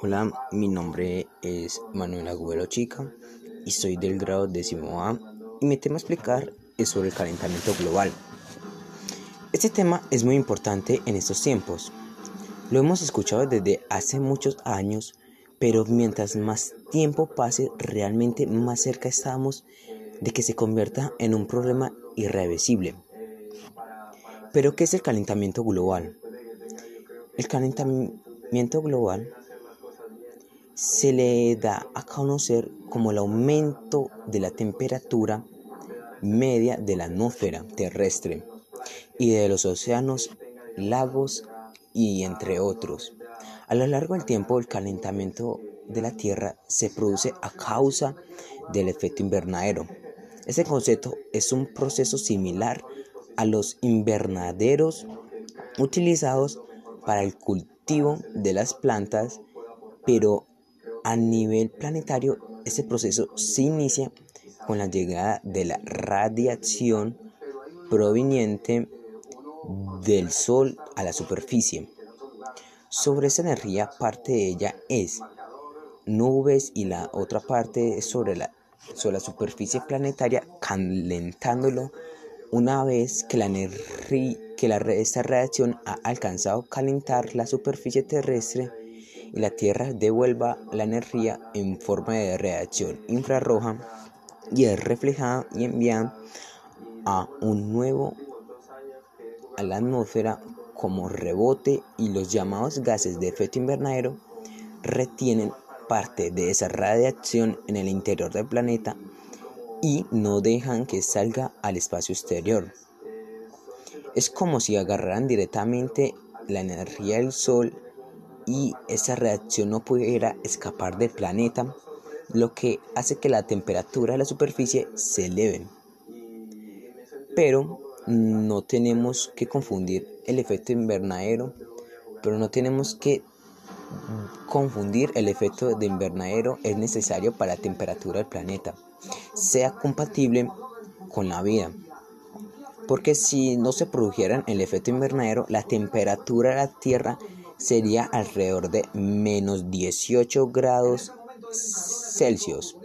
Hola, mi nombre es Manuel Agüero Chica y soy del grado décimo A y mi tema a explicar es sobre el calentamiento global. Este tema es muy importante en estos tiempos. Lo hemos escuchado desde hace muchos años, pero mientras más tiempo pase, realmente más cerca estamos de que se convierta en un problema irreversible. Pero, ¿qué es el calentamiento global? El calentamiento global se le da a conocer como el aumento de la temperatura media de la atmósfera terrestre y de los océanos, lagos y entre otros. A lo largo del tiempo el calentamiento de la Tierra se produce a causa del efecto invernadero. Este concepto es un proceso similar a los invernaderos utilizados para el cultivo de las plantas, pero a nivel planetario este proceso se inicia con la llegada de la radiación proveniente del Sol a la superficie. Sobre esa energía, parte de ella es nubes y la otra parte es sobre la, sobre la superficie planetaria, calentándolo una vez que, la que esta radiación ha alcanzado calentar la superficie terrestre y la Tierra devuelva la energía en forma de radiación infrarroja y es reflejada y enviada a un nuevo a la atmósfera como rebote y los llamados gases de efecto invernadero retienen parte de esa radiación en el interior del planeta y no dejan que salga al espacio exterior. Es como si agarraran directamente la energía del Sol y esa reacción no pudiera escapar del planeta, lo que hace que la temperatura de la superficie se eleve. Pero no tenemos que confundir el efecto invernadero, pero no tenemos que confundir el efecto de invernadero es necesario para la temperatura del planeta sea compatible con la vida. Porque si no se produjeran el efecto invernadero, la temperatura de la Tierra sería alrededor de menos 18 grados Celsius,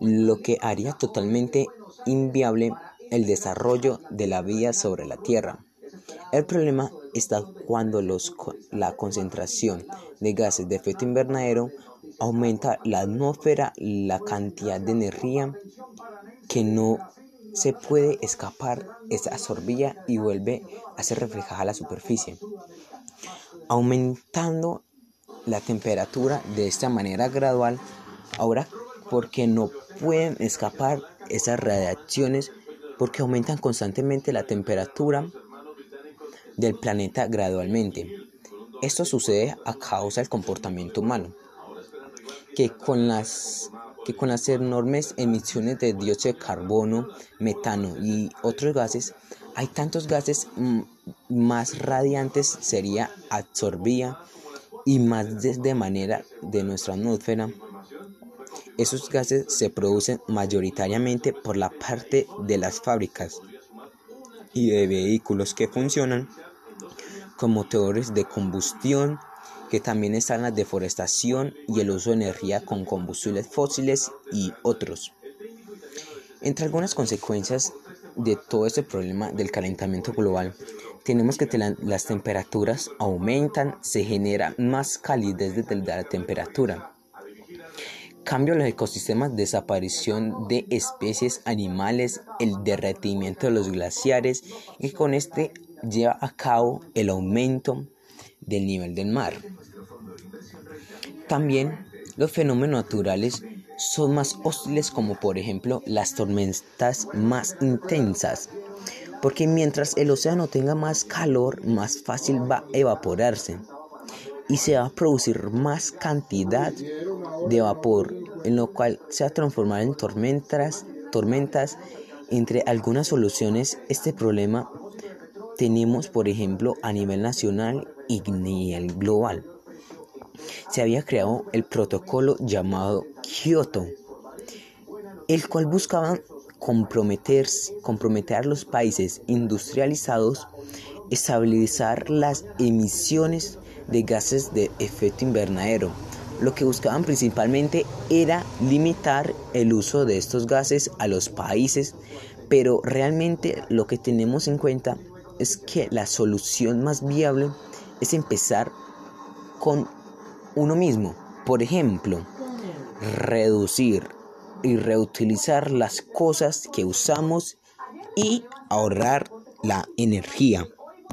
lo que haría totalmente inviable el desarrollo de la vida sobre la Tierra. El problema está cuando los, la concentración de gases de efecto invernadero aumenta la atmósfera, la cantidad de energía que no se puede escapar es absorbida y vuelve a ser reflejada a la superficie, aumentando la temperatura de esta manera gradual. Ahora, porque no pueden escapar esas radiaciones, porque aumentan constantemente la temperatura del planeta gradualmente. Esto sucede a causa del comportamiento humano que con las que con enormes emisiones de dióxido de carbono, metano y otros gases, hay tantos gases mm, más radiantes sería absorbida y más de manera de nuestra atmósfera. Esos gases se producen mayoritariamente por la parte de las fábricas y de vehículos que funcionan con motores de combustión que también están la deforestación y el uso de energía con combustibles fósiles y otros. Entre algunas consecuencias de todo este problema del calentamiento global, tenemos que las temperaturas aumentan, se genera más calidez desde la temperatura. Cambio en los ecosistemas, desaparición de especies animales, el derretimiento de los glaciares y con este lleva a cabo el aumento del nivel del mar. También los fenómenos naturales son más hostiles como por ejemplo las tormentas más intensas, porque mientras el océano tenga más calor, más fácil va a evaporarse y se va a producir más cantidad de vapor, en lo cual se va a transformar en tormentas, tormentas. Entre algunas soluciones, este problema tenemos, por ejemplo, a nivel nacional y nivel global. Se había creado el protocolo llamado Kyoto, el cual buscaba comprometer, comprometer a los países industrializados, estabilizar las emisiones de gases de efecto invernadero. Lo que buscaban principalmente era limitar el uso de estos gases a los países, pero realmente lo que tenemos en cuenta es que la solución más viable es empezar con uno mismo. Por ejemplo, reducir y reutilizar las cosas que usamos y ahorrar la energía.